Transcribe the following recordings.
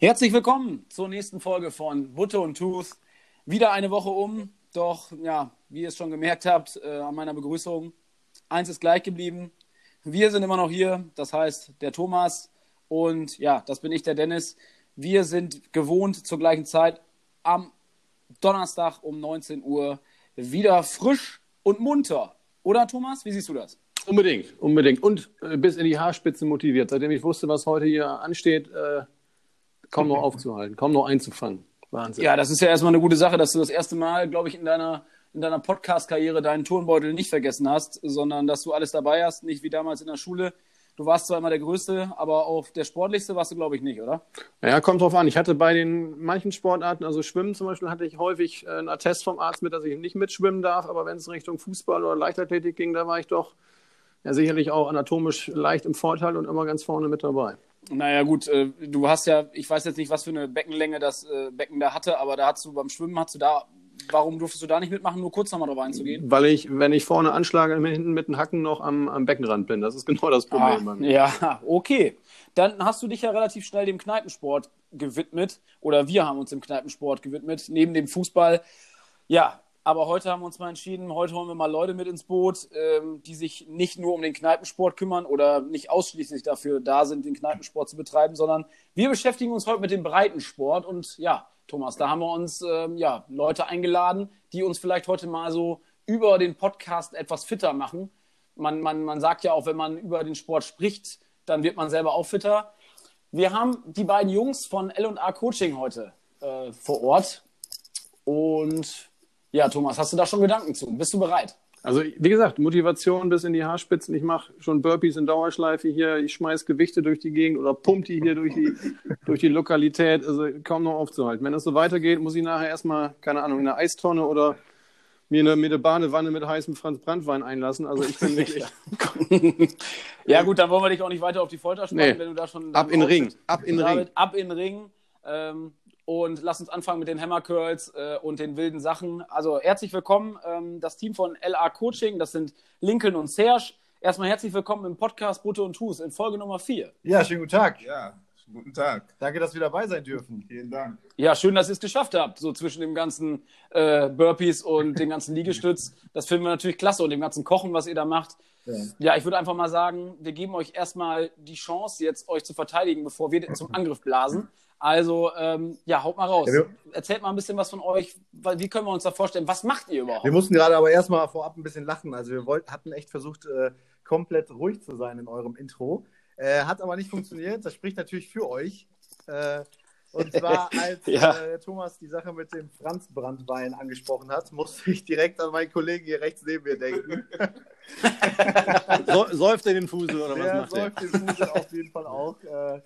Herzlich willkommen zur nächsten Folge von Butter und Tooth. Wieder eine Woche um, doch ja, wie ihr es schon gemerkt habt äh, an meiner Begrüßung, eins ist gleich geblieben. Wir sind immer noch hier, das heißt der Thomas und ja, das bin ich, der Dennis. Wir sind gewohnt zur gleichen Zeit am Donnerstag um 19 Uhr wieder frisch und munter. Oder Thomas, wie siehst du das? Unbedingt, unbedingt. Und äh, bis in die Haarspitze motiviert. Seitdem ich wusste, was heute hier ansteht, äh, kaum noch aufzuhalten, kaum noch einzufangen. Wahnsinn. Ja, das ist ja erstmal eine gute Sache, dass du das erste Mal, glaube ich, in deiner, in deiner Podcast-Karriere deinen Turnbeutel nicht vergessen hast, sondern dass du alles dabei hast, nicht wie damals in der Schule. Du warst zwar immer der Größte, aber auch der Sportlichste warst du, glaube ich, nicht, oder? Ja, kommt drauf an. Ich hatte bei den manchen Sportarten, also Schwimmen zum Beispiel, hatte ich häufig äh, einen Attest vom Arzt mit, dass ich nicht mitschwimmen darf. Aber wenn es Richtung Fußball oder Leichtathletik ging, da war ich doch ja, sicherlich auch anatomisch leicht im Vorteil und immer ganz vorne mit dabei. Naja, gut, äh, du hast ja, ich weiß jetzt nicht, was für eine Beckenlänge das äh, Becken da hatte, aber da hast du beim Schwimmen, hast du da, warum durftest du da nicht mitmachen, nur kurz nochmal drauf einzugehen? Weil ich, wenn ich vorne anschlage, hinten mit den Hacken noch am, am Beckenrand bin. Das ist genau das Problem. Ah, ja, okay. Dann hast du dich ja relativ schnell dem Kneipensport gewidmet, oder wir haben uns dem Kneipensport gewidmet, neben dem Fußball. Ja, aber heute haben wir uns mal entschieden, heute holen wir mal Leute mit ins Boot, ähm, die sich nicht nur um den Kneipensport kümmern oder nicht ausschließlich dafür da sind, den Kneipensport zu betreiben, sondern wir beschäftigen uns heute mit dem Breitensport. Und ja, Thomas, da haben wir uns ähm, ja, Leute eingeladen, die uns vielleicht heute mal so über den Podcast etwas fitter machen. Man, man, man sagt ja auch, wenn man über den Sport spricht, dann wird man selber auch fitter. Wir haben die beiden Jungs von L&A Coaching heute äh, vor Ort. Und ja, Thomas, hast du da schon Gedanken zu? Bist du bereit? Also, wie gesagt, Motivation bis in die Haarspitzen. Ich mache schon Burpees in Dauerschleife hier. Ich schmeiß Gewichte durch die Gegend oder pump die hier durch die, durch die Lokalität. Also, kaum noch aufzuhalten. Wenn das so weitergeht, muss ich nachher erstmal, keine Ahnung, in eine Eistonne oder mir eine, mir eine Badewanne mit heißem Franz Brandwein einlassen. Also, ich bin wirklich. ja, gut, dann wollen wir dich auch nicht weiter auf die Folter spannen, Nee. wenn du da schon. Ab in Ring. Ab in den Ring. Ab in den Ring. Ähm, und lass uns anfangen mit den Hammer Curls äh, und den wilden Sachen. Also herzlich willkommen, ähm, das Team von LA Coaching, das sind Lincoln und Serge. Erstmal herzlich willkommen im Podcast Butte und Tus in Folge Nummer 4. Ja, schönen guten Tag. Ja, guten Tag. Danke, dass wir dabei sein dürfen. Vielen Dank. Ja, schön, dass ihr es geschafft habt, so zwischen dem ganzen äh, Burpees und dem ganzen Liegestütz. Das finden wir natürlich klasse und dem ganzen Kochen, was ihr da macht. Ja. Ja, ich würde einfach mal sagen, wir geben euch erstmal die Chance, jetzt euch zu verteidigen, bevor wir zum Angriff blasen. Also, ähm, ja, haut mal raus. Ja, wir- Erzählt mal ein bisschen was von euch. Wie können wir uns da vorstellen? Was macht ihr überhaupt? Wir mussten gerade aber erstmal vorab ein bisschen lachen. Also wir wollten, hatten echt versucht, äh, komplett ruhig zu sein in eurem Intro. Äh, hat aber nicht funktioniert. Das spricht natürlich für euch. Äh, und zwar, als Ja. äh, Thomas die Sache mit dem Franzbrandwein angesprochen hat, musste ich direkt an meinen Kollegen hier rechts neben mir denken. So, säuft er den Fusel oder was Der macht er? säuft den Fusel auf jeden Fall auch. Äh,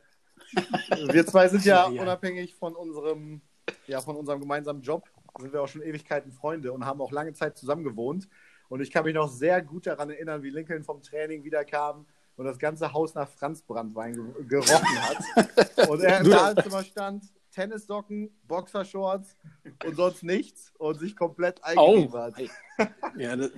wir zwei sind ja, Ja, unabhängig von unserem, ja, von unserem gemeinsamen Job, sind wir auch schon Ewigkeiten Freunde und haben auch lange Zeit zusammen gewohnt. Und ich kann mich noch sehr gut daran erinnern, wie Lincoln vom Training wiederkam und das ganze Haus nach Franzbrandwein ge gerochen hat. Und er im Badezimmer stand, Tennissocken, Boxershorts und sonst nichts und sich komplett Oh, eingegeben hat. Ja, das,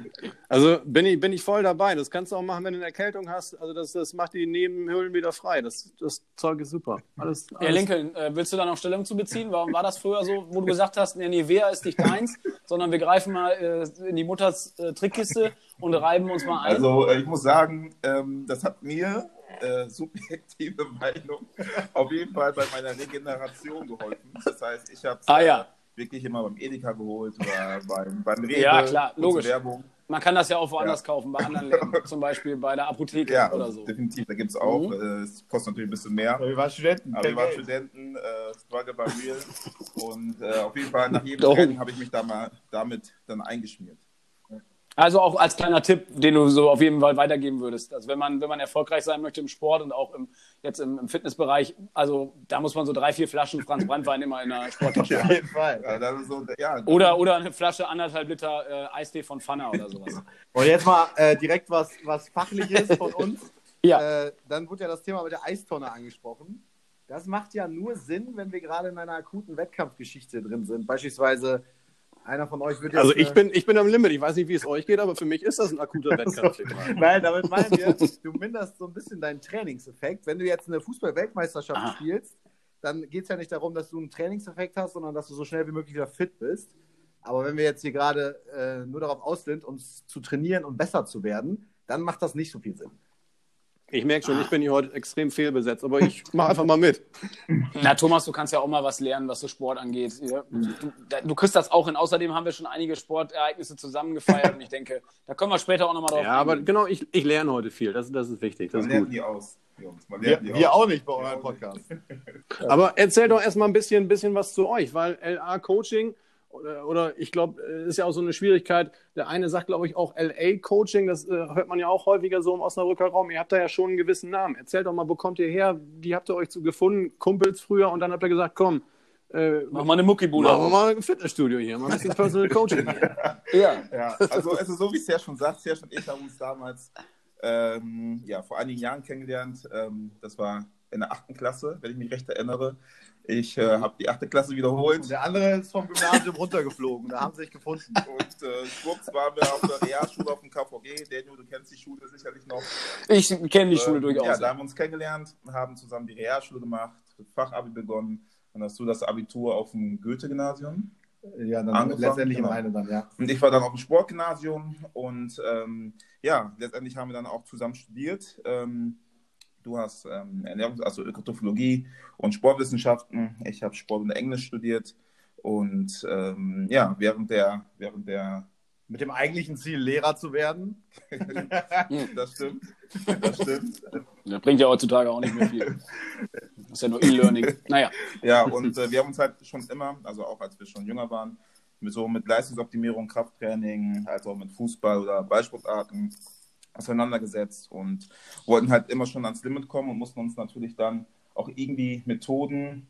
also bin ich, bin ich voll dabei. Das kannst du auch machen, wenn du eine Erkältung hast. Also das, das macht die Nebenhöhlen wieder frei. Das, das Zeug ist super. Alles, Ja, alles. Lincoln, äh, willst du da noch Stellung zu beziehen? Warum war das früher so, wo du gesagt hast, nee, Nivea ist nicht deins, sondern wir greifen mal äh, in die Mutters äh, Trickkiste und reiben uns mal ein? Also ich muss sagen, ähm, das hat mir äh, subjektive Meinung auf jeden Fall bei meiner Regeneration geholfen. Das heißt, ich habe es Ah, ja. wirklich immer beim Edeka geholt oder beim, beim Rewe. Ja, klar, logisch. Werbung. Man kann das ja auch woanders Ja. kaufen, bei anderen Läden, zum Beispiel bei der Apotheke Ja, oder so. definitiv. Da gibt es auch. Mhm. Äh, es kostet natürlich ein bisschen mehr. Wir waren Studenten. Aber wir waren. Studenten, äh, Struggle war real. Und äh, auf jeden Fall nach jedem. Training habe ich mich da mal damit dann eingeschmiert. Also auch als kleiner Tipp, den du so auf jeden Fall weitergeben würdest. Also wenn man, wenn man erfolgreich sein möchte im Sport und auch im, jetzt im, im Fitnessbereich, also da muss man so drei, vier Flaschen Franz Brandwein immer in der Sporttasche Auf haben. jeden Fall. Ja, so, ja, Oder, oder eine Flasche anderthalb Liter äh, Eistee von Pfanner oder sowas. Und jetzt mal äh, direkt was, was Fachliches von uns. Ja. Äh, dann wurde ja das Thema mit der Eistonne angesprochen. Das macht ja nur Sinn, wenn wir gerade in einer akuten Wettkampfgeschichte drin sind. Beispielsweise einer von euch wird jetzt. Also ich bin, ich bin am Limit. Ich weiß nicht, wie es euch geht, aber für mich ist das ein akuter Wettkampf. Nein, damit meinen wir, du minderst so ein bisschen deinen Trainingseffekt. Wenn du jetzt eine Fußball-Weltmeisterschaft Ah. spielst, dann geht es ja nicht darum, dass du einen Trainingseffekt hast, sondern dass du so schnell wie möglich wieder fit bist. Aber wenn wir jetzt hier gerade äh, nur darauf aus sind, uns zu trainieren und besser zu werden, dann macht das nicht so viel Sinn. Ich merke schon, ich bin hier heute extrem fehlbesetzt, aber ich mache einfach mal mit. Na, Thomas, du kannst ja auch mal was lernen, was so Sport angeht. Ja, du, du, kriegst das auch hin. Außerdem haben wir schon einige Sportereignisse zusammen gefeiert und ich denke, da können wir später auch nochmal drauf Ja, aber genau, ich, ich lerne heute viel. Das, das ist wichtig. Das Man ist lernt gut. nie aus, Jungs. Man Wir, lernt nie wir aus. auch nicht bei eurem Podcast. Aber erzähl doch erstmal ein bisschen, bisschen was zu euch, weil LA Coaching oder, oder ich glaube, es ist ja auch so eine Schwierigkeit. Der eine sagt, glaube ich, auch LA Coaching. Das äh, hört man ja auch häufiger so im Osnabrücker Raum. Ihr habt da ja schon einen gewissen Namen. Erzählt doch mal, wo kommt ihr her? Wie habt ihr euch so gefunden? Kumpels früher und dann habt ihr gesagt, komm, äh, Mach mal eine Muckibude machen wir auf. mal ein Fitnessstudio hier, mal ein bisschen Personal Coaching hier. Ja. Ja, also, also so wie es ja schon sagt, Serge und ich haben uns damals ähm, ja, vor einigen Jahren kennengelernt. Ähm, das war in der achten Klasse, wenn ich mich recht erinnere. Ich äh, habe die achte Klasse wiederholt Und der andere ist vom Gymnasium runtergeflogen. Da haben sie sich gefunden. und äh, schwupps waren wir auf der Realschule auf dem KVG. Daniel, du kennst die Schule sicherlich noch. Ich kenne die Schule Ähm, durchaus. Ja, da haben wir uns kennengelernt, haben zusammen die Realschule gemacht, Fachabi begonnen. Dann hast du das Abitur auf dem Goethe-Gymnasium. Ja, dann Angefangen, letztendlich genau. im eine dann, ja. Und ich war dann auf dem Sportgymnasium und ähm, ja, letztendlich haben wir dann auch zusammen studiert. Ähm, du hast ähm, Ernährungs-, also Ökotrophologie und Sportwissenschaften. Ich habe Sport und Englisch studiert. Und ähm, ja, während der, während der, Mit dem eigentlichen Ziel, Lehrer zu werden. das stimmt, das stimmt. Das bringt ja heutzutage auch nicht mehr viel. Das ist ja nur E-Learning. Naja. Ja, und äh, wir haben uns halt schon immer, also auch als wir schon jünger waren, mit so mit Leistungsoptimierung, Krafttraining, als auch mit Fußball oder Ballsportarten auseinandergesetzt und wollten halt immer schon ans Limit kommen und mussten uns natürlich dann auch irgendwie Methoden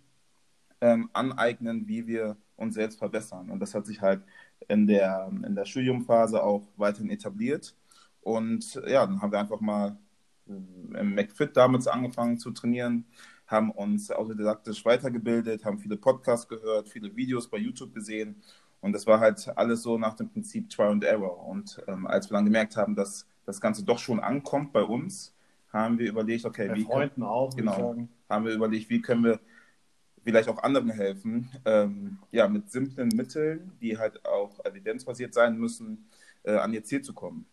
ähm, aneignen, wie wir uns selbst verbessern. Und das hat sich halt in der, in der Studiumphase auch weiterhin etabliert. Und ja, dann haben wir einfach mal äh, im McFit damals angefangen zu trainieren, haben uns autodidaktisch weitergebildet, haben viele Podcasts gehört, viele Videos bei YouTube gesehen. Und das war halt alles so nach dem Prinzip Trial and Error. Und ähm, als wir dann gemerkt haben, dass das Ganze doch schon ankommt bei uns, haben wir überlegt, okay, Bei wie Freunden auch, Genau. haben wir überlegt, wie können wir vielleicht auch anderen helfen, ähm, ja, mit simplen Mitteln, die halt auch evidenzbasiert sein müssen, äh, an ihr Ziel zu kommen.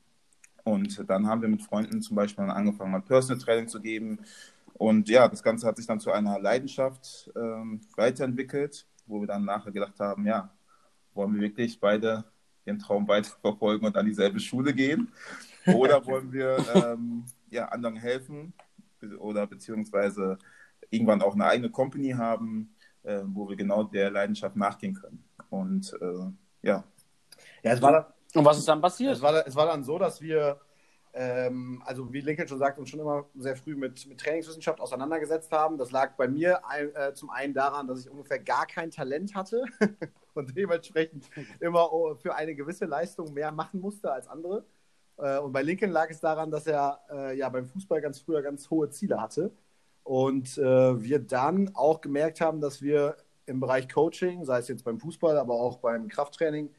Und dann haben wir mit Freunden zum Beispiel angefangen, mal Personal Training zu geben. Und ja, das Ganze hat sich dann zu einer Leidenschaft ähm, weiterentwickelt, wo wir dann nachher gedacht haben, ja, wollen wir wirklich beide den Traum weiterverfolgen und an dieselbe Schule gehen? Oder wollen wir ähm, ja, anderen helfen oder beziehungsweise irgendwann auch eine eigene Company haben, äh, wo wir genau der Leidenschaft nachgehen können? Und äh, ja, Ja, es war, dann, Und was ist dann passiert? es, war, es war dann so, dass wir, ähm, also wie Lincoln schon sagt, uns schon immer sehr früh mit, mit Trainingswissenschaft auseinandergesetzt haben. Das lag bei mir ein, äh, zum einen daran, dass ich ungefähr gar kein Talent hatte und dementsprechend immer oh, für eine gewisse Leistung mehr machen musste als andere. Äh, und bei Lincoln lag es daran, dass er äh, ja beim Fußball ganz früher ganz hohe Ziele hatte. Und äh, wir dann auch gemerkt haben, dass wir im Bereich Coaching, sei es jetzt beim Fußball, aber auch beim Krafttraining,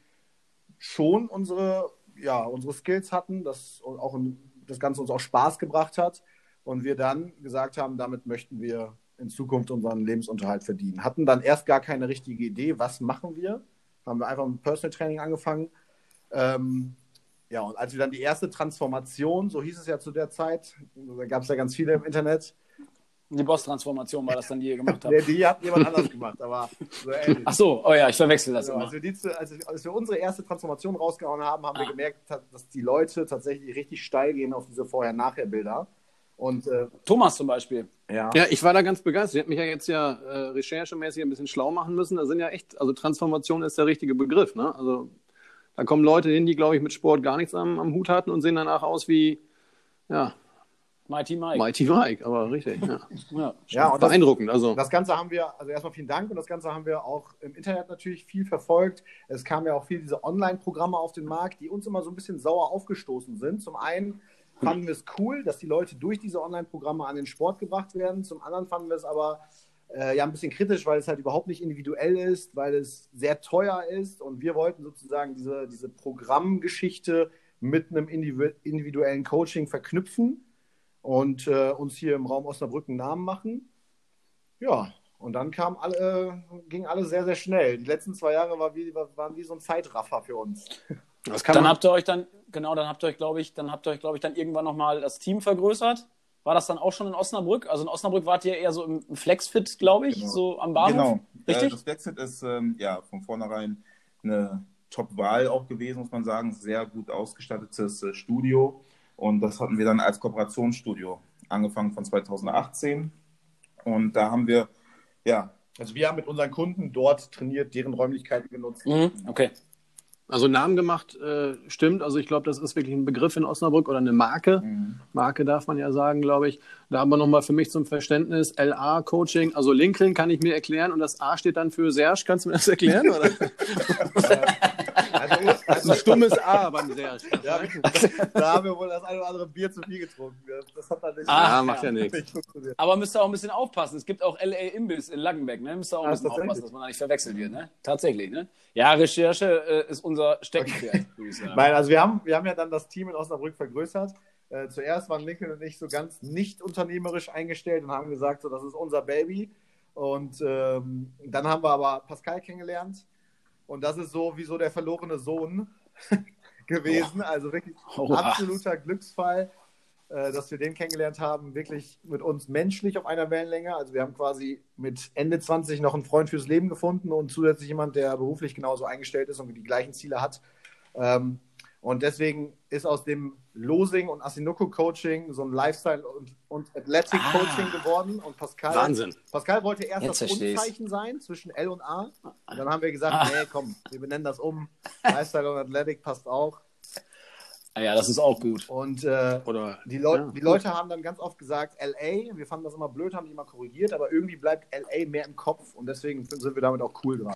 schon unsere, ja, unsere Skills hatten, dass auch das Ganze uns auch Spaß gebracht hat. Und wir dann gesagt haben, damit möchten wir in Zukunft unseren Lebensunterhalt verdienen. Hatten dann erst gar keine richtige Idee, was machen wir. Haben wir einfach mit Personal Training angefangen. Ähm, ja, und als wir dann die erste Transformation, so hieß es ja zu der Zeit, da gab es ja ganz viele im Internet, Die Boss-Transformation war das dann, die ihr gemacht habt. die, die hat jemand anders gemacht, aber so ähnlich. Ach so, oh ja, ich verwechsel das Also, immer. als, wir die, zu- als, als wir unsere erste Transformation rausgehauen haben, haben wir gemerkt, dass die Leute tatsächlich richtig steil gehen auf diese Vorher-Nachher-Bilder. Und äh, Thomas zum Beispiel. ja. Ja, ich war da ganz begeistert. Ich habe mich ja jetzt ja äh, recherchemäßig ein bisschen schlau machen müssen. Da sind ja echt, also Transformation ist der richtige Begriff. Ne? Also da kommen Leute hin, die, glaube ich, mit Sport gar nichts am, am Hut hatten und sehen danach aus wie, ja, Mighty Mike. Mighty Mike, aber richtig. Ja. Ja. ja, und das, Beeindruckend. Also, das Ganze haben wir, also erstmal vielen Dank und das Ganze haben wir auch im Internet natürlich viel verfolgt. Es kamen ja auch viele diese Online-Programme auf den Markt, die uns immer so ein bisschen sauer aufgestoßen sind. Zum einen fanden wir es cool, dass die Leute durch diese Online-Programme an den Sport gebracht werden. Zum anderen fanden wir es aber äh, ja ein bisschen kritisch, weil es halt überhaupt nicht individuell ist, weil es sehr teuer ist und wir wollten sozusagen diese, diese Programmgeschichte mit einem individu- individuellen Coaching verknüpfen und äh, uns hier im Raum Osnabrück einen Namen machen. Ja, Und dann kam alle, ging alles sehr, sehr schnell. Die letzten zwei Jahre war wie, waren wie so ein Zeitraffer für uns. dann habt ihr euch dann, genau, dann habt ihr euch, glaube ich, dann habt ihr euch, glaube ich, dann irgendwann nochmal das Team vergrößert. War das dann auch schon in Osnabrück? Also in Osnabrück wart ihr eher so im Flexfit, glaube ich, Genau. so am Bahnhof. Genau. Richtig? Äh, das Flexit ist ähm, ja von vornherein eine Top-Wahl auch gewesen, muss man sagen. Sehr gut ausgestattetes äh, Studio. Und das hatten wir dann als Kooperationsstudio angefangen von 2018. Und da haben wir, ja, Also wir haben mit unseren Kunden dort trainiert, deren Räumlichkeiten genutzt. Mhm, okay. Also Namen gemacht äh, stimmt. Also ich glaube, das ist wirklich ein Begriff in Osnabrück oder eine Marke. Marke darf man ja sagen, glaube ich. Da haben wir nochmal für mich zum Verständnis LA Coaching. Also Lincoln kann ich mir erklären und das A steht dann für Serge. Kannst du mir das erklären? Oder? Also, also stummes A beim Serge. ja, da haben wir wohl das eine oder andere Bier zu viel getrunken. Das hat dann nicht, Ah, Ja, macht ja nichts. Aber müsst ihr auch ein bisschen aufpassen. Es gibt auch LA Imbiss in Langenbeck, ne? Müsst ihr auch ein Ah, bisschen aufpassen, dass man da nicht verwechselt wird, ne? Tatsächlich, ne? Ja, Recherche äh, ist unser Steckenpferd, würde ich sagen. Nein, also wir haben, wir haben ja dann das Team in Osnabrück vergrößert. Äh, zuerst waren Lincoln und ich so ganz nicht unternehmerisch eingestellt und haben gesagt, so, das ist unser Baby. Und ähm, dann haben wir aber Pascal kennengelernt. Und das ist so wie so der verlorene Sohn gewesen. Also wirklich Oha. absoluter Glücksfall, äh, dass wir den kennengelernt haben. Wirklich mit uns menschlich auf einer Wellenlänge. Also wir haben quasi mit Ende 20 noch einen Freund fürs Leben gefunden und zusätzlich jemand, der beruflich genauso eingestellt ist und die gleichen Ziele hat. Ähm, und deswegen ist aus dem Losing und Asinuko Coaching so ein Lifestyle und, und Athletic Ah. Coaching geworden. Und Pascal, Wahnsinn. Pascal wollte erst Jetzt das. Unzeichen sein zwischen L und A. Und dann haben wir gesagt, nee, komm, wir benennen das um. Lifestyle und Athletic passt auch. Ah, ja, das ist auch gut. Und äh, Oder die, Leu Ja, die Leute haben dann ganz oft gesagt, LA, wir fanden das immer blöd, haben die immer korrigiert, aber irgendwie bleibt LA mehr im Kopf und deswegen sind wir damit auch cool dran.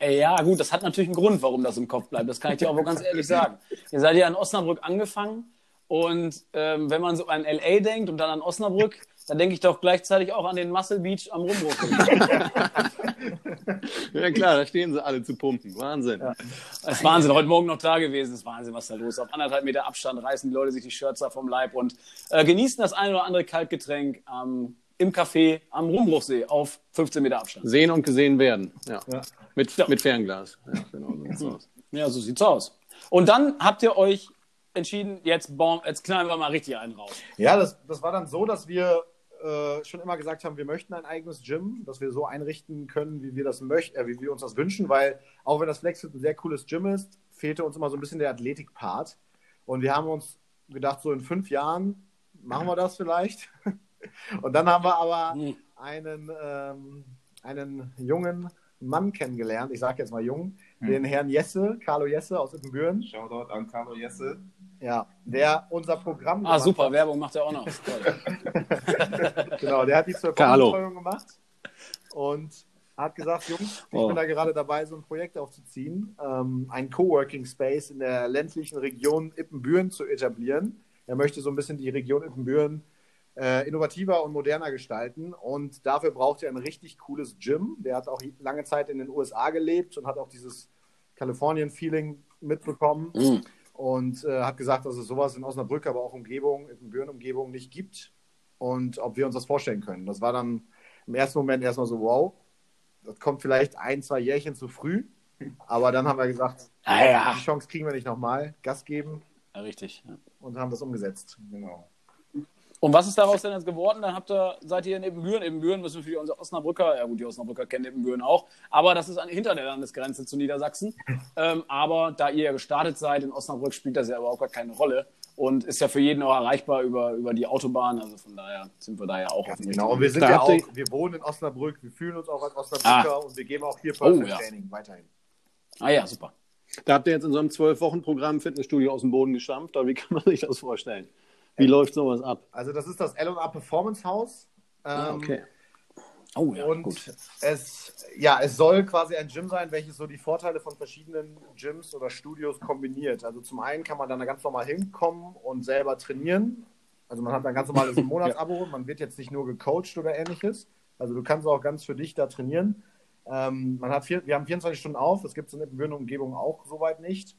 Ja, gut, das hat natürlich einen Grund, warum das im Kopf bleibt. Das kann ich dir auch wohl ganz ehrlich sagen. Ihr seid ja in Osnabrück angefangen und ähm, wenn man so an LA denkt und dann an Osnabrück, dann denke ich doch gleichzeitig auch an den Muscle Beach am Rumbruch. ja klar, da stehen sie alle zu pumpen. Wahnsinn. Das ist Wahnsinn. Heute Morgen noch da gewesen. Das ist Wahnsinn, was da los ist. Auf anderthalb Meter Abstand reißen die Leute sich die Shirts da vom Leib und äh, genießen das ein oder andere Kaltgetränk ähm, im Café am Rumbruchsee auf 15 Meter Abstand. Sehen und gesehen werden. Ja. Ja. Mit, Ja. mit Fernglas. Ja, genau, so sieht's aus. Ja, so sieht's aus. Und dann habt ihr euch entschieden, jetzt, bom, jetzt knallen wir mal richtig einen raus. Ja, das, das war dann so, dass wir äh, schon immer gesagt haben, wir möchten ein eigenes Gym, dass wir so einrichten können, wie wir das möchten, äh, wie wir uns das wünschen, weil auch wenn das Flexfit ein sehr cooles Gym ist, fehlte uns immer so ein bisschen der Athletik-Part. Und wir haben uns gedacht, so in fünf Jahren machen wir das vielleicht. Und dann haben wir aber Hm. einen, ähm, einen jungen Mann kennengelernt, ich sage jetzt mal jung, den Herrn Jesse, Carlo Jesse aus Ippenbüren, Shoutout an Carlo Jesse. ja, der unser Programm Ah, super, hat. Werbung macht er auch noch. Genau, der hat die zur. Betreuung gemacht und hat gesagt, Jungs, ich Oh. bin da gerade dabei, so ein Projekt aufzuziehen, ähm, ein Coworking Space in der ländlichen Region Ippenbüren zu etablieren. Er möchte so ein bisschen die Region Ippenbüren äh, innovativer und moderner gestalten und dafür braucht er ein richtig cooles Gym. Der hat auch lange Zeit in den USA gelebt und hat auch dieses Kalifornien-Feeling mitbekommen Mhm. und äh, hat gesagt, dass es sowas in Osnabrück, aber auch Umgebung, in Büren-Umgebung nicht gibt und ob wir uns das vorstellen können. Das war dann im ersten Moment erstmal so, wow, das kommt vielleicht ein, zwei Jährchen zu früh, aber dann haben wir gesagt, Ah, ja. die Chance kriegen wir nicht nochmal, Gas geben ja, richtig. Ja. und haben das umgesetzt. Genau. Und was ist daraus denn jetzt geworden? Dann habt ihr, seid ihr in Ebenbüren. Ebenbüren wissen für unsere Osnabrücker, ja gut, die Osnabrücker kennen Ebenbüren auch, aber das ist an, hinter der Landesgrenze zu Niedersachsen. Ähm, aber da ihr ja gestartet seid in Osnabrück, spielt das ja überhaupt gar keine Rolle und ist ja für jeden auch erreichbar über, über die Autobahn. Also von daher sind wir da ja auch auf dem Genau, und wir sind Da ja auch, wir wohnen in Osnabrück, wir fühlen uns auch als Osnabrücker und wir geben auch hier Oh, Personal ja. Training weiterhin. Ah ja, super. Da habt ihr jetzt in so einem zwölf-Wochen-Programm Fitnessstudio aus dem Boden gestampft, oder wie kann man sich das vorstellen? Wie läuft sowas ab? Also das ist das L&A Performance House. Ah, Ähm, okay. Oh ja, und gut. es, ja, es soll quasi ein Gym sein, welches so die Vorteile von verschiedenen Gyms oder Studios kombiniert. Also zum einen kann man dann da ganz normal hinkommen und selber trainieren. Also man hat ein ganz normales Monatsabo, man wird jetzt nicht nur gecoacht oder ähnliches. Also du kannst auch ganz für dich da trainieren. Ähm, man hat vier, wir haben 24 Stunden auf, das gibt es in der Bühne Umgebung auch soweit nicht.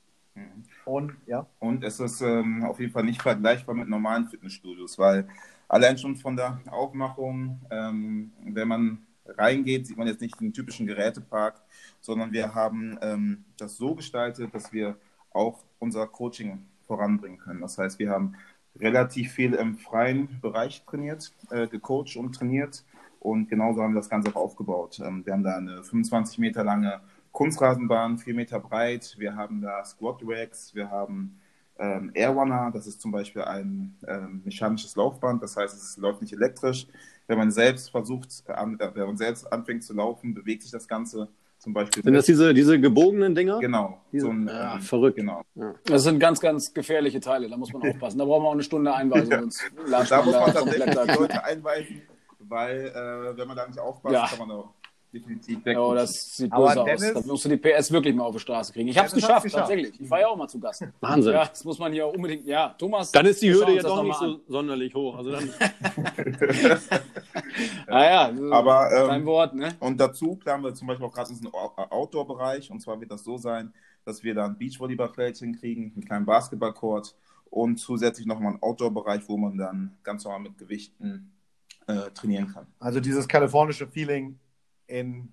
Und ja, Und es ist ähm, auf jeden Fall nicht vergleichbar mit normalen Fitnessstudios, weil allein schon von der Aufmachung, ähm, wenn man reingeht, sieht man jetzt nicht den typischen Gerätepark, sondern wir haben ähm, das so gestaltet, dass wir auch unser Coaching voranbringen können. Das heißt, wir haben relativ viel im freien Bereich trainiert, äh, gecoacht und trainiert und genauso haben wir das Ganze auch aufgebaut. Ähm, wir haben da eine 25 Meter lange Kunstrasenbahn, 4 Meter breit, wir haben da Squat Racks, wir haben ähm, Airrunner, das ist zum Beispiel ein ähm, mechanisches Laufband, das heißt, es läuft nicht elektrisch. Wenn man selbst versucht, äh, wenn man selbst anfängt zu laufen, bewegt sich das Ganze zum Beispiel. Sind das diese, diese gebogenen Dinger? Genau. Diese, so ein, ja, ähm, verrückt. Genau. Ja. Das sind ganz, ganz gefährliche Teile, da muss man aufpassen. Da brauchen wir auch eine Stunde Einweisung, sonst latscht Da muss man komplett tatsächlich die da- Leute einweisen, weil äh, wenn man da nicht aufpasst, Ja. kann man auch definitiv Ja, wegrutschen. das sieht Aber böse aus. Dennis- Da musst du die PS wirklich mal auf die Straße kriegen. Ich habe es geschafft, geschafft. tatsächlich. Ich war ja auch mal zu Gast. Wahnsinn. Ja, das muss man hier unbedingt. Ja, Thomas. Dann ist die Hürde jetzt auch nicht so sonderlich hoch. Also dann, an. Ah, Aber, ähm, dein Wort, ne? Und dazu planen wir zum Beispiel auch gerade diesen Ou- Outdoor-Bereich. Und zwar wird das so sein, dass wir da ein Beachvolleyballfeld hinkriegen, einen kleinen Basketballcourt und zusätzlich nochmal einen Outdoor-Bereich, wo man dann ganz normal mit Gewichten äh, trainieren kann. Also dieses kalifornische Feeling in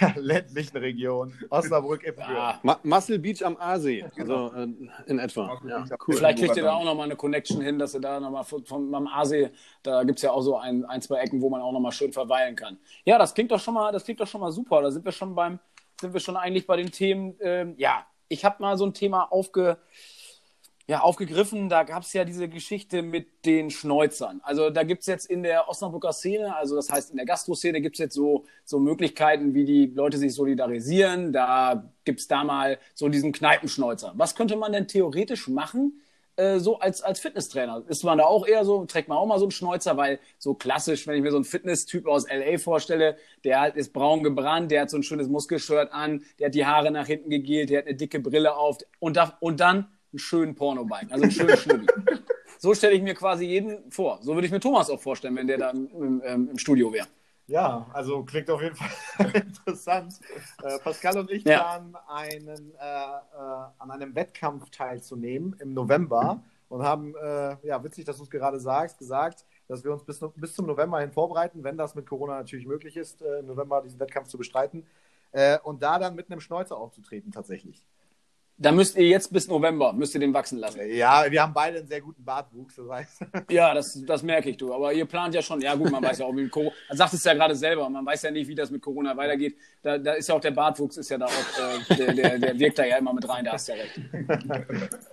der ländlichen Region, Osnabrück, Ippenbüren. Ah, Ma- Muscle Beach am Aasee. Also äh, in etwa. Ja, cool. Vielleicht kriegt ihr da auch nochmal eine Connection hin, dass ihr da nochmal von, von am Aasee, da gibt es ja auch so ein, ein, zwei Ecken, wo man auch nochmal schön verweilen kann. Ja, das klingt doch schon mal, das klingt doch schon mal super. Da sind wir schon beim, sind wir schon eigentlich bei den Themen, ähm, ja, ich habe mal so ein Thema aufge, ja, aufgegriffen. Da gab es ja diese Geschichte mit den Schneuzern. Also da gibt es jetzt in der Osnabrücker Szene, also das heißt in der Gastro-Szene, gibt es jetzt so, so Möglichkeiten, wie die Leute sich solidarisieren. Da gibt es da mal so diesen Kneipenschneuzer. Was könnte man denn theoretisch machen, äh, so als, als Fitnesstrainer? Ist man da auch eher so, trägt man auch mal so einen Schneuzer, weil so klassisch, wenn ich mir so einen Fitness-Typ aus LA vorstelle, der halt ist braun gebrannt, der hat so ein schönes Muskelshirt an, der hat die Haare nach hinten gegelt, der hat eine dicke Brille auf und, da, und dann einen schönen Pornobein, also einen schönen Schnulli. So stelle ich mir quasi jeden vor. So würde ich mir Thomas auch vorstellen, wenn der da im, im, ähm, im Studio wäre. Ja, also klingt auf jeden Fall interessant. Äh, Pascal und ich Ja. planen, einen, äh, äh, an einem Wettkampf teilzunehmen im November und haben, äh, ja, witzig, dass du es gerade sagst, gesagt, dass wir uns bis, bis zum November hin vorbereiten, wenn das mit Corona natürlich möglich ist, äh, im November diesen Wettkampf zu bestreiten äh, und da dann mit einem Schnäuzer aufzutreten tatsächlich. Da müsst ihr jetzt bis November, müsst ihr den wachsen lassen. Ja, wir haben beide einen sehr guten Bartwuchs, das heißt. Ja, das, das merke ich, du. Aber ihr plant ja schon, ja gut, man weiß ja auch, wie Corona, man sagt es ja gerade selber, man weiß ja nicht, wie das mit Corona weitergeht. Da, da ist ja auch der Bartwuchs, ist ja da auch, äh, der, der, der wirkt da ja immer mit rein, da hast du ja recht.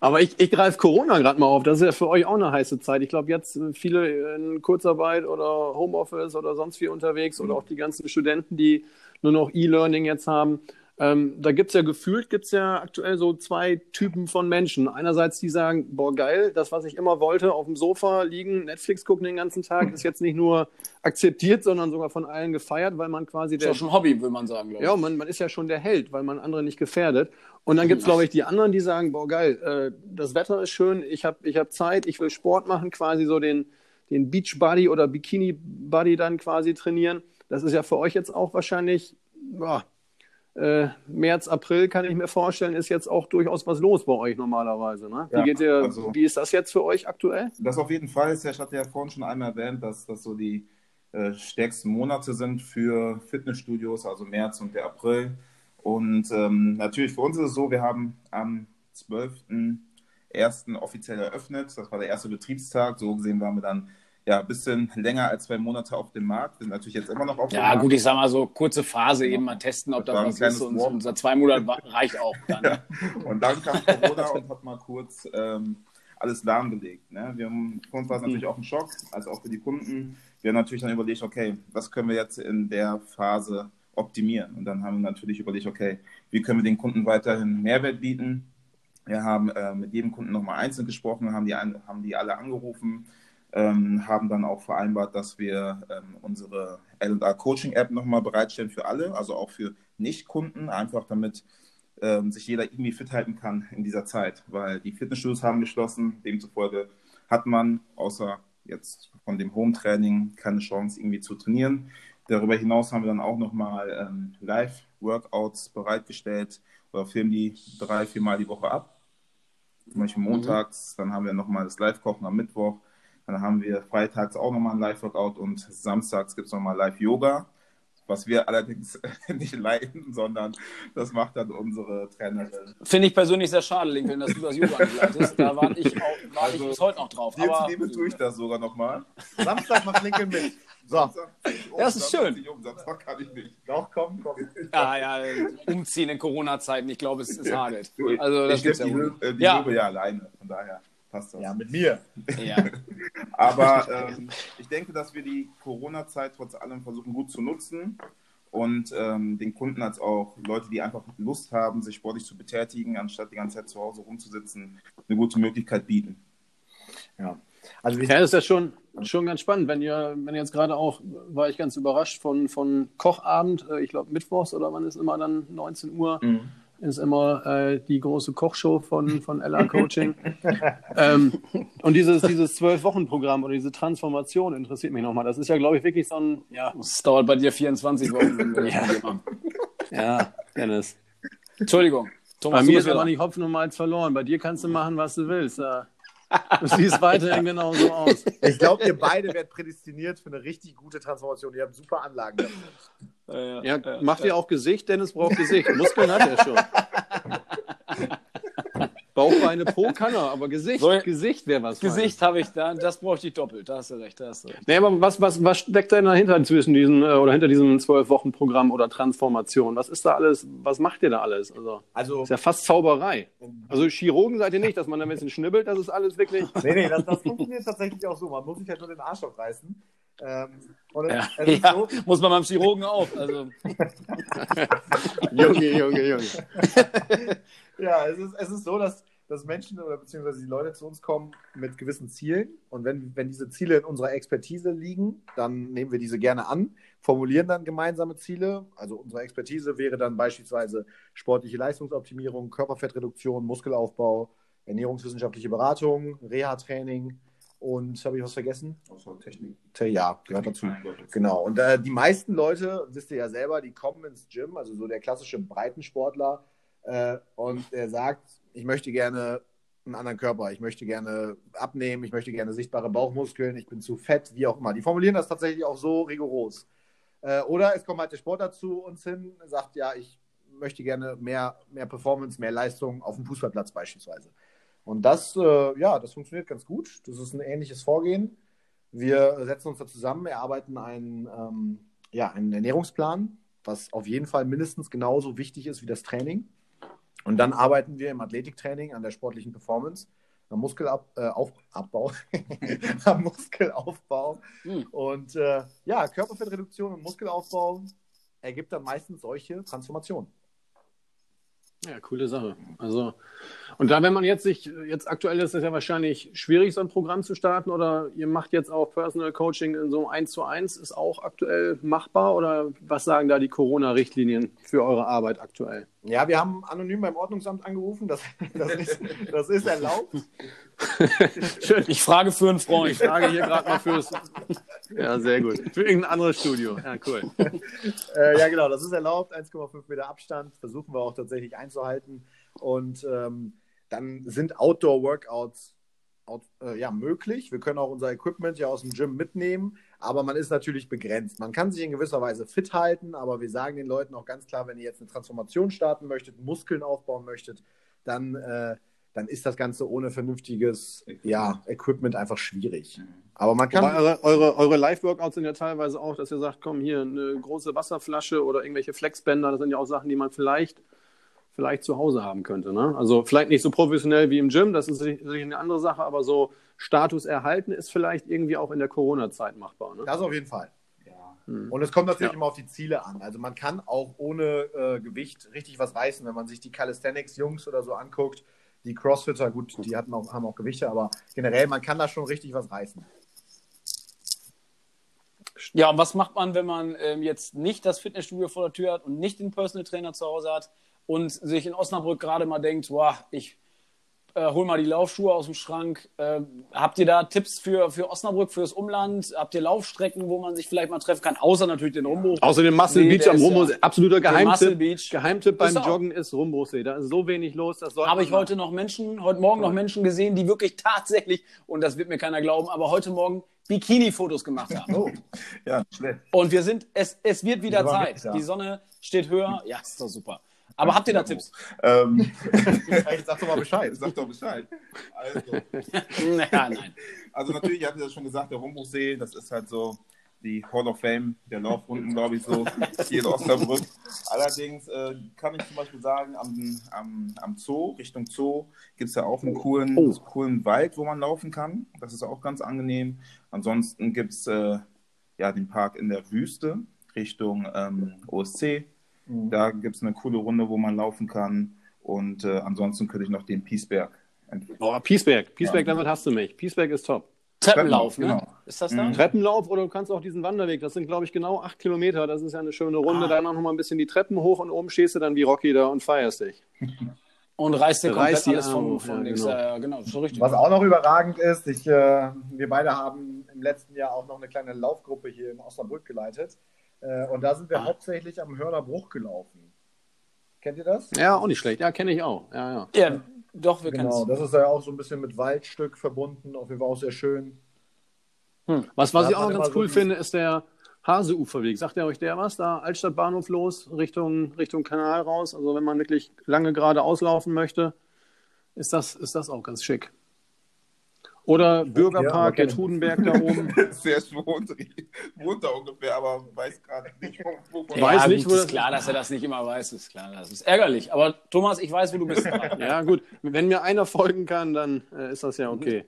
Aber ich, ich greife Corona gerade mal auf. Das ist ja für euch auch eine heiße Zeit. Ich glaube, jetzt viele in Kurzarbeit oder Homeoffice oder sonst wie unterwegs oder auch die ganzen Studenten, die nur noch E-Learning jetzt haben. Ähm, da gibt's ja gefühlt, gibt's ja aktuell so zwei Typen von Menschen. Einerseits die sagen, boah geil, das, was ich immer wollte, auf dem Sofa liegen, Netflix gucken den ganzen Tag, ist jetzt nicht nur akzeptiert, sondern sogar von allen gefeiert, weil man quasi Ist der doch schon ein Hobby, will man sagen, glaube ich. ja, man, man ist ja schon der Held, weil man andere nicht gefährdet. Und dann gibt's glaube ich, die anderen, die sagen, boah, geil, äh, das Wetter ist schön, ich habe ich hab Zeit, ich will Sport machen, quasi so den, den Beach Buddy oder Bikini Buddy dann quasi trainieren. Das ist ja für euch jetzt auch wahrscheinlich, ja, äh, März, April kann ich mir vorstellen, ist jetzt auch durchaus was los bei euch normalerweise. Ne? Wie, Ja, geht ihr, also- wie ist das jetzt für euch aktuell? Das auf jeden Fall ist ja, ich hatte ja vorhin schon einmal erwähnt, dass das so die äh, stärksten Monate sind für Fitnessstudios, also März und der April. Und ähm, natürlich für uns ist es so, wir haben am 12.01. offiziell eröffnet. Das war der erste Betriebstag. So gesehen waren wir dann ja ein bisschen länger als zwei Monate auf dem Markt. Wir sind natürlich jetzt immer noch auf dem Ja, Markt. gut, ich sag mal so, kurze Phase eben mal testen, ob Das das was ist. Und, seit zwei Monaten wa- reicht auch dann. ne? Und dann kam Corona und hat mal kurz ähm, alles lahmgelegt. Ne? Wir haben, für uns war es natürlich auch ein Schock, also auch für die Kunden. Wir haben natürlich dann überlegt, okay, was können wir jetzt in der Phase optimieren? Und dann haben wir natürlich überlegt, okay, wie können wir den Kunden weiterhin Mehrwert bieten? Wir haben äh, mit jedem Kunden nochmal einzeln gesprochen, haben die, haben die alle angerufen, ähm, haben dann auch vereinbart, dass wir ähm, unsere L&R Coaching App nochmal bereitstellen für alle, also auch für Nicht-Kunden, einfach damit ähm, sich jeder irgendwie fit halten kann in dieser Zeit, weil die Fitnessstudios haben geschlossen, demzufolge hat man außer jetzt von dem Home-Training keine Chance irgendwie zu trainieren. Darüber hinaus haben wir dann auch nochmal ähm, Live-Workouts bereitgestellt oder filmen die drei, viermal die Woche ab. Zum Beispiel montags, dann haben wir nochmal das Live-Kochen am Mittwoch, Dann haben wir freitags auch nochmal ein Live-Workout und samstags gibt es nochmal Live-Yoga was wir allerdings nicht leiten, sondern das macht dann unsere Trainerin. Finde ich persönlich sehr schade, Lincoln, dass du das Yoga nicht leitest. Da war ich, auch, war also, ich bis heute noch drauf. Jetzt aber, Liebe tue ich das sogar nochmal. Samstag macht Lincoln mit. So. Samstag, um, das ist schön. Um, Samstag kann ich nicht. Doch, komm, komm. Ja, ja, umziehen in Corona-Zeiten, ich glaube, es ist hart. Also, das ich gibt's ja, die, die ja. Löwe ja alleine, von daher passt das. Ja, mit mir. Ja. Aber ähm, ich denke, dass wir die Corona-Zeit trotz allem versuchen gut zu nutzen und ähm, den Kunden als auch Leute, die einfach Lust haben, sich sportlich zu betätigen, anstatt die ganze Zeit zu Hause rumzusitzen, eine gute Möglichkeit bieten. Ja. Also ja, das ist ja schon, schon ganz spannend, wenn ihr, wenn ihr jetzt gerade auch, war ich ganz überrascht von, von Kochabend, äh, ich glaube Mittwochs oder wann ist immer dann 19 Uhr, mhm ist immer äh, die große Kochshow von, von LA Coaching. ähm, und dieses, dieses Zwölf-Wochen-Programm oder diese Transformation interessiert mich nochmal. Das ist ja, glaube ich, wirklich so ein. Ja. Das dauert bei dir 24 Wochen. ja. ja, Dennis. Entschuldigung. Thomas, bei mir ist aber nicht Hopfen und Malz verloren. Bei dir kannst du machen, was du willst. Ja. Du siehst weiterhin genauso aus. Ich glaube, ihr beide werdet prädestiniert für eine richtig gute Transformation. Ihr habt super Anlagen dafür. Ja, ja, macht ihr auch Gesicht? Dennis braucht Gesicht. Muskeln hat er schon. Bauchbeine Po kann er, aber Gesicht, so, Gesicht wäre was. Gesicht habe ich da, das bräuchte ich doppelt, da hast du recht, da hast du recht. Nee, aber was, was, was steckt denn dahinter zwischen diesen äh, oder hinter diesem zwölf-Wochen-Programm oder Transformation? Was ist da alles, was macht ihr da alles? Also, also ist ja fast Zauberei. Also Chirurgen seid ihr nicht, dass man da ein bisschen schnibbelt, das ist alles wirklich. Nee, nee, das, das funktioniert tatsächlich auch so. Man muss sich halt nur den Arsch aufreißen. Ähm, ja, ja, so, muss man beim Chirurgen auch. Also. Junge, Junge, Junge. ja, es ist, es ist so, dass dass Menschen oder beziehungsweise die Leute zu uns kommen mit gewissen Zielen. Und wenn, wenn diese Ziele in unserer Expertise liegen, dann nehmen wir diese gerne an, formulieren dann gemeinsame Ziele. Also unsere Expertise wäre dann beispielsweise sportliche Leistungsoptimierung, Körperfettreduktion, Muskelaufbau, ernährungswissenschaftliche Beratung, Reha-Training. Und habe ich was vergessen? Außer Technik. Ja, gehört dazu. Genau. Und äh, die meisten Leute, wisst ihr ja selber, die kommen ins Gym, also so der klassische Breitensportler, äh, und er sagt, ich möchte gerne einen anderen Körper, ich möchte gerne abnehmen, ich möchte gerne sichtbare Bauchmuskeln, ich bin zu fett, wie auch immer. Die formulieren das tatsächlich auch so rigoros. Äh, oder es kommt halt der Sport zu uns hin, sagt, ja, ich möchte gerne mehr, mehr Performance, mehr Leistung auf dem Fußballplatz beispielsweise. Und das, äh, ja, das funktioniert ganz gut. Das ist ein ähnliches Vorgehen. Wir setzen uns da zusammen, erarbeiten einen, ähm, ja, einen Ernährungsplan, was auf jeden Fall mindestens genauso wichtig ist wie das Training. Und dann arbeiten wir im Athletiktraining an der sportlichen Performance, am Muskelaufbau, äh, am Muskelaufbau. Mhm. Und äh, ja, Körperfettreduktion und Muskelaufbau ergibt dann meistens solche Transformationen. Ja, coole Sache. Also, und da, wenn man jetzt sich, jetzt aktuell ist es ja wahrscheinlich schwierig, so ein Programm zu starten, oder ihr macht jetzt auch Personal Coaching in so 1 zu 1, ist auch aktuell machbar, oder was sagen da die Corona-Richtlinien für eure Arbeit aktuell? Ja, wir haben anonym beim Ordnungsamt angerufen, das, das, ist, das ist erlaubt. Schön. Ich frage für einen Freund. Ich frage hier gerade mal fürs. Ja, sehr gut. Für irgendein anderes Studio. Ja, cool. Äh, ja, genau, das ist erlaubt. 1,5 Meter Abstand versuchen wir auch tatsächlich einzuhalten. Und ähm, dann sind Outdoor-Workouts out, äh, ja, möglich. Wir können auch unser Equipment ja aus dem Gym mitnehmen, aber man ist natürlich begrenzt. Man kann sich in gewisser Weise fit halten, aber wir sagen den Leuten auch ganz klar, wenn ihr jetzt eine Transformation starten möchtet, Muskeln aufbauen möchtet, dann äh, dann ist das Ganze ohne vernünftiges ja, Equipment einfach schwierig. Aber man kann. eure, eure, eure Live-Workouts sind ja teilweise auch, dass ihr sagt, komm, hier eine große Wasserflasche oder irgendwelche Flexbänder, das sind ja auch Sachen, die man vielleicht, vielleicht zu Hause haben könnte. Ne? Also vielleicht nicht so professionell wie im Gym, das ist sicherlich eine andere Sache, aber so Status erhalten ist vielleicht irgendwie auch in der Corona-Zeit machbar. Ne? Das auf jeden Fall. Hm. Und es kommt natürlich ja. immer auf die Ziele an. Also man kann auch ohne äh, Gewicht richtig was reißen, wenn man sich die Calisthenics-Jungs oder so anguckt die Crossfitter, gut, die hatten auch, haben auch Gewichte, aber generell, man kann da schon richtig was reißen. Ja, und was macht man, wenn man ähm, jetzt nicht das Fitnessstudio vor der Tür hat und nicht den Personal Trainer zu Hause hat und sich in Osnabrück gerade mal denkt, wow, ich äh, hol mal die Laufschuhe aus dem Schrank. Äh, habt ihr da Tipps für, für Osnabrück, fürs Umland? Habt ihr Laufstrecken, wo man sich vielleicht mal treffen kann? Außer natürlich den Rumbruch. Außerdem Muscle Nee, Beach am Rumbruchsee. ja- Absoluter Muscle Geheimtipp. Beach. Geheimtipp beim Ist Joggen ist Rumbruchsee. Da ist so wenig los. Das sollte Habe ich heute noch Menschen, heute Morgen noch Menschen gesehen, die wirklich tatsächlich, und das wird mir keiner glauben, aber heute Morgen Bikini-Fotos gemacht haben. Oh, Ja, schlecht. Und wir sind, es, es wird wieder Zeit. da. Die Sonne steht höher. Ja, ist doch super. Aber habt ihr da Tipps? Ähm, ich sag doch mal Bescheid. sag doch Bescheid. Also, Naja, nein. also natürlich, ihr hattet ja schon gesagt, der Rumbuchsee, das ist halt so die Hall of Fame der Laufrunden, glaube ich, so hier in Osnabrück. Allerdings äh, kann ich zum Beispiel sagen, am, am, am Zoo, Richtung Zoo, gibt es ja auch einen coolen, Oh. coolen Wald, wo man laufen kann. Das ist auch ganz angenehm. Ansonsten gibt es äh, ja, den Park in der Wüste Richtung ähm, OSC. Da gibt es eine coole Runde, wo man laufen kann. Und äh, ansonsten könnte ich noch den Piesberg. Oh, Piesberg. Piesberg, Ja. damit hast du mich. Piesberg ist top. Treppenlauf, ne? Genau. Ist das da? Mhm. Treppenlauf oder du kannst auch diesen Wanderweg. Das sind, glaube ich, genau acht Kilometer. Das ist ja eine schöne Runde. Ah. Dann noch mal ein bisschen die Treppen hoch und oben stehst du dann wie Rocky da und feierst dich. Und reißt dir komplett Reißt die alles Arme von, hoch, von ja, links. genau. Ja, genau, so richtig. Was auch noch überragend ist, ich, äh, wir beide haben im letzten Jahr auch noch eine kleine Laufgruppe hier in Osnabrück geleitet. Äh, und da sind wir Ah. hauptsächlich am Hörner Bruch gelaufen. Kennt ihr das? Ja, auch nicht schlecht. Ja, kenne ich auch. Ja, ja. Ja, doch, wir Genau, kennen das ist ja auch so ein bisschen mit Waldstück verbunden. Auf jeden Fall auch sehr schön. Was, was Da ich auch noch ganz so cool die- finde, ist der Haseuferweg. Sagt ihr euch der was? Da Altstadtbahnhof los, Richtung, Richtung Kanal raus. Also wenn man wirklich lange gerade auslaufen möchte, ist das, ist das auch ganz schick. Oder Bürgerpark, kenn der. Trudenberg da oben. Sehr wohnt, wohnt da ungefähr, aber weiß gerade nicht, wo, wo Ja, Weiß gut, nicht, wo ist das- klar, dass er das nicht immer weiß, ist klar. Das ist ärgerlich. Aber Thomas, ich weiß, wo du bist. Ja, gut. Wenn mir einer folgen kann, dann äh, ist das ja okay.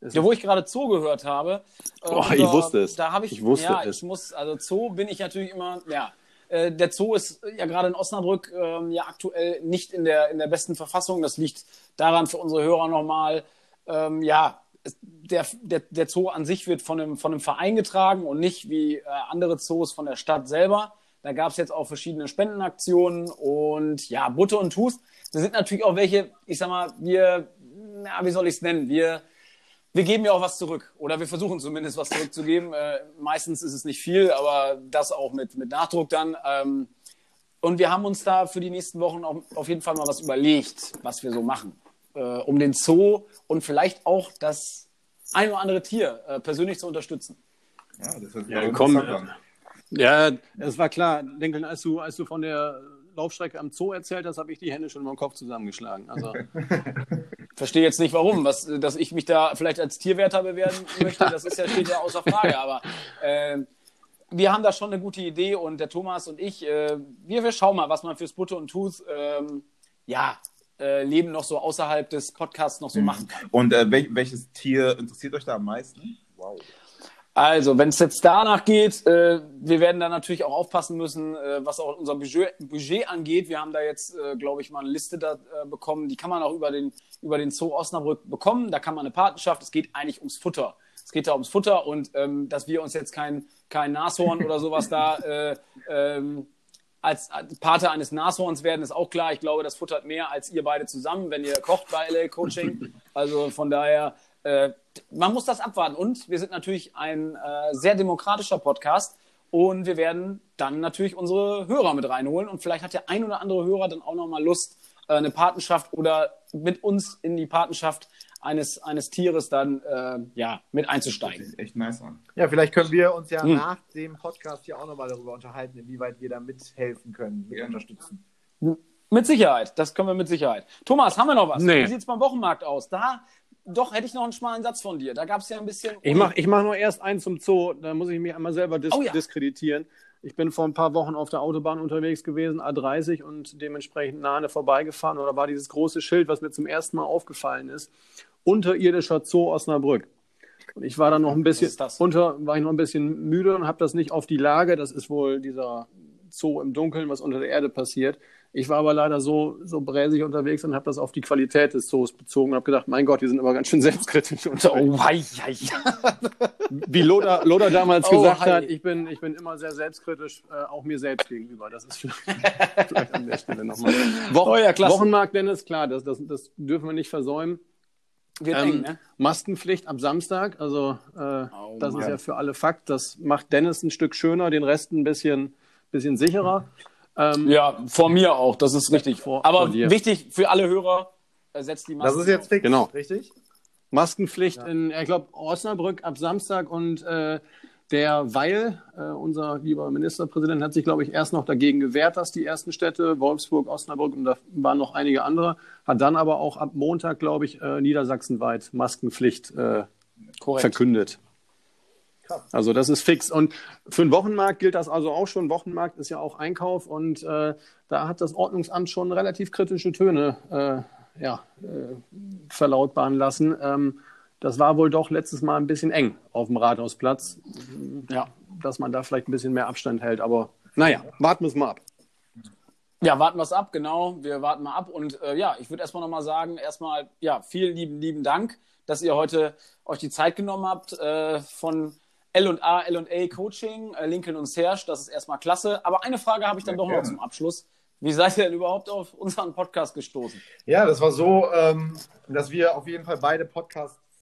Ja, wo ich gerade Zoo gehört habe. äh, Oh, ich wusste es. Da habe ich, Ich wusste ja, es. ich muss, also Zoo bin ich natürlich immer, ja. Äh, Der Zoo ist ja gerade in Osnabrück ähm, ja aktuell nicht in der, in der besten Verfassung. Das liegt daran für unsere Hörer nochmal, ähm, ja, der, der, der Zoo an sich wird von einem, von einem Verein getragen und nicht wie äh, andere Zoos von der Stadt selber. Da gab es jetzt auch verschiedene Spendenaktionen und ja, Butter und Tust. Da sind natürlich auch welche, ich sag mal, wir, na, wie soll ich es nennen? Wir, wir geben ja auch was zurück. Oder wir versuchen zumindest was zurückzugeben. Äh, meistens ist es nicht viel, aber das auch mit, mit Nachdruck dann. Ähm, und wir haben uns da für die nächsten Wochen auf, auf jeden Fall mal was überlegt, was wir so machen. Äh, um den Zoo und vielleicht auch das ein oder andere Tier äh, persönlich zu unterstützen. Ja, das ist Ja, komm. Ja, es war klar. Denkeln, als du, als du von der Laufstrecke am Zoo erzählt hast, habe ich die Hände schon in meinem Kopf zusammengeschlagen. Also, Verstehe jetzt nicht warum, was, dass ich mich da vielleicht als Tierwärter bewerten möchte, das ist ja, steht ja außer Frage, aber äh, wir haben da schon eine gute Idee und der Thomas und ich, äh, wir, wir schauen mal, was man fürs Butter und Tooth, ähm, ja, äh, Leben noch so außerhalb des Podcasts noch so machen kann. Und äh, wel welches Tier interessiert euch da am meisten? Wow. Also, wenn es jetzt danach geht, äh, wir werden da natürlich auch aufpassen müssen, äh, was auch unser Budget, Budget angeht. Wir haben da jetzt, äh, glaube ich, mal eine Liste da äh, bekommen. Die kann man auch über den, über den Zoo Osnabrück bekommen. Da kann man eine Patenschaft. Es geht eigentlich ums Futter. Es geht da ums Futter und ähm, dass wir uns jetzt kein, kein Nashorn oder sowas da äh, ähm, als, Pate eines Nashorns werden, ist auch klar. Ich glaube, das futtert mehr als ihr beide zusammen, wenn ihr kocht bei LA Coaching. Also von daher, äh, man muss das abwarten. Und wir sind natürlich ein äh, sehr demokratischer Podcast. Und wir werden dann natürlich unsere Hörer mit reinholen. Und vielleicht hat der ein oder andere Hörer dann auch nochmal Lust, äh, eine Patenschaft oder mit uns in die Patenschaft eines, eines Tieres dann äh, ja, mit einzusteigen. Sieht echt nice an. Ja, vielleicht können wir uns ja Hm. nach dem Podcast hier auch nochmal darüber unterhalten, inwieweit wir da mithelfen können, mit Ja. unterstützen. Mit Sicherheit, das können wir mit Sicherheit. Thomas, haben wir noch was? Nee. Wie sieht es beim Wochenmarkt aus? Da, doch, hätte ich noch einen schmalen Satz von dir. Da gab es ja ein bisschen. ich mache ich mach nur erst eins zum Zoo, da muss ich mich einmal selber dis Oh ja. diskreditieren. Ich bin vor ein paar Wochen auf der Autobahn unterwegs gewesen, A30, und dementsprechend nahe vorbeigefahren. Und da war dieses große Schild, was mir zum ersten Mal aufgefallen ist: Unterirdischer Zoo Osnabrück. Und ich war dann noch ein bisschen unter, war ich noch ein bisschen müde und habe das nicht auf die Lage. Das ist wohl dieser Zoo im Dunkeln, was unter der Erde passiert. Ich war aber leider so, so bräsig unterwegs und habe das auf die Qualität des Zoos bezogen und habe gedacht, mein Gott, die sind immer ganz schön selbstkritisch unterwegs. Oh, hei, hei. Wie Loda, Loda damals Oh, gesagt hei. hat, ich bin, ich bin immer sehr selbstkritisch, äh, auch mir selbst gegenüber. Das ist vielleicht, vielleicht an der Stelle nochmal. Wochen, Oh ja. Wochenmarkt, Dennis, klar, das, das, das dürfen wir nicht versäumen. Wird Ähm, eng, ne? Maskenpflicht ab Samstag, also äh, Oh das ist Mann. ja für alle Fakt. Das macht Dennis ein Stück schöner, den Rest ein bisschen, bisschen sicherer. Ähm, Ja, vor mir auch, das ist richtig. Vor- Aber vor wichtig für alle Hörer, äh, setzt die Maske Das ist jetzt fix, Genau. richtig? Maskenpflicht in, ich glaube, Osnabrück ab Samstag und äh, der Weil, äh, unser lieber Ministerpräsident, hat sich, glaube ich, erst noch dagegen gewehrt, dass die ersten Städte, Wolfsburg, Osnabrück und da waren noch einige andere, hat dann aber auch ab Montag, glaube ich, äh, niedersachsenweit Maskenpflicht äh, verkündet. Krass. Also das ist fix. Und für den Wochenmarkt gilt das also auch schon. Wochenmarkt ist ja auch Einkauf und äh, da hat das Ordnungsamt schon relativ kritische Töne äh, ja, äh, verlautbaren lassen. Ähm, das war wohl doch letztes Mal ein bisschen eng auf dem Rathausplatz, Ja. dass man da vielleicht ein bisschen mehr Abstand hält. Aber naja, warten wir es mal ab. Ja, warten wir es ab, genau. Wir warten mal ab. Und äh, ja, ich würde erstmal nochmal sagen, erstmal, ja, vielen lieben, lieben Dank, dass ihr heute euch die Zeit genommen habt äh, von L&A, L&A Coaching, äh, Lincoln und Serge. Das ist erstmal klasse. Aber eine Frage habe ich dann Ja, doch noch zum Abschluss. Wie seid ihr denn überhaupt auf unseren Podcast gestoßen? Ja, das war so, ähm, dass wir auf jeden Fall beide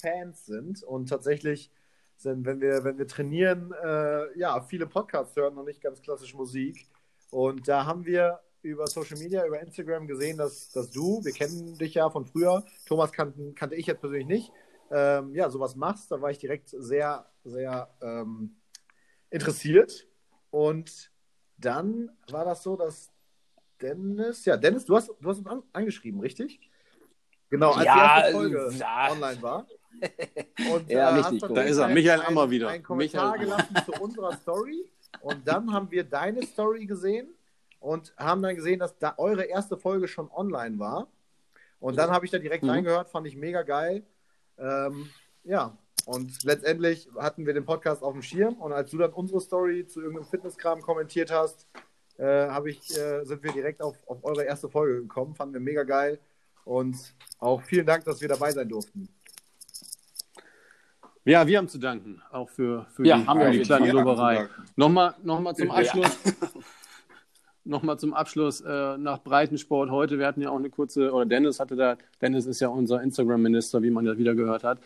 Podcast-Fans sind und tatsächlich sind, wenn wir, wenn wir trainieren, äh, ja, viele Podcasts hören und nicht ganz klassisch Musik. Und da haben wir über Social Media, über Instagram gesehen, dass, dass du, wir kennen dich ja von früher, Thomas kannten, kannte ich jetzt persönlich nicht, ähm, ja, sowas machst. Da war ich direkt sehr, sehr ähm, interessiert. Und dann war das so, dass Dennis, ja, Dennis, du hast, du hast uns an, angeschrieben, richtig? Genau, als Ja, die erste Folge ja. online war. Und, Ja, äh, richtig. Da ist er, ein- Michael ein- Ammer wieder. Einen Kommentar Michael gelassen zu unserer Story. Und dann haben wir deine Story gesehen und haben dann gesehen, dass da eure erste Folge schon online war. Und dann habe ich da direkt Mhm. reingehört, fand ich mega geil. Ähm, ja, und letztendlich hatten wir den Podcast auf dem Schirm und als du dann unsere Story zu irgendeinem Fitnesskram kommentiert hast, äh, habe ich, äh, sind wir direkt auf, auf eure erste Folge gekommen. Fanden wir mega geil. Und auch vielen Dank, dass wir dabei sein durften. Ja, wir haben zu danken, auch für, für Ja, die, haben wir für die kleine. Loberei. Nochmal, nochmal zum Ja. Abschluss. Nochmal zum Abschluss äh, nach Breitensport heute. Wir hatten ja auch eine kurze, oder Dennis hatte da, Dennis ist ja unser Instagram-Minister, wie man ja wieder gehört hat,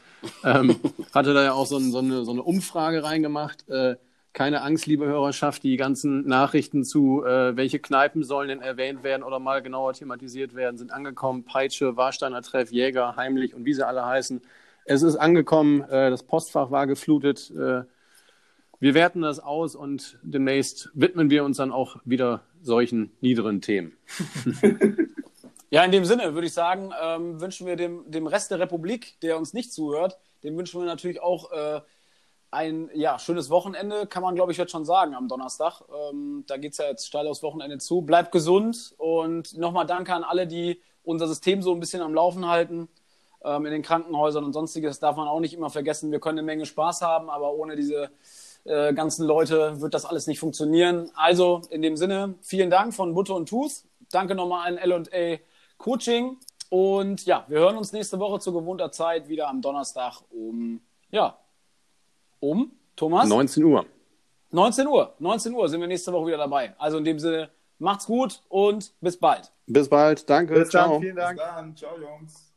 ähm, hatte da ja auch so, ein, so, eine, so eine Umfrage reingemacht. Äh, keine Angst, liebe Hörerschaft, die ganzen Nachrichten zu, äh, welche Kneipen sollen denn erwähnt werden oder mal genauer thematisiert werden, sind angekommen. Peitsche, Warsteiner Treff, Jäger, Heimlich und wie sie alle heißen. Es ist angekommen, äh, das Postfach war geflutet. Äh, wir werten das aus und demnächst widmen wir uns dann auch wieder solchen niederen Themen. Ja, in dem Sinne würde ich sagen, ähm, wünschen wir dem, dem Rest der Republik, der uns nicht zuhört, dem wünschen wir natürlich auch äh, ein ja, schönes Wochenende, kann man glaube ich jetzt schon sagen am Donnerstag. Ähm, da geht es ja jetzt steil aufs Wochenende zu. Bleibt gesund und nochmal danke an alle, die unser System so ein bisschen am Laufen halten. Ähm, in den Krankenhäusern und sonstiges darf man auch nicht immer vergessen. Wir können eine Menge Spaß haben, aber ohne diese äh, ganzen Leute wird das alles nicht funktionieren. Also in dem Sinne, vielen Dank von Butte und Tooth. Danke nochmal an L&A Coaching. Und ja, wir hören uns nächste Woche zu gewohnter Zeit wieder am Donnerstag um, ja, um, Thomas? 19 Uhr. 19 Uhr. 19 Uhr sind wir nächste Woche wieder dabei. Also in dem Sinne, macht's gut und bis bald. Bis bald. Danke. Bis Ciao. dann, vielen Bis Dank. dann. Ciao, Jungs.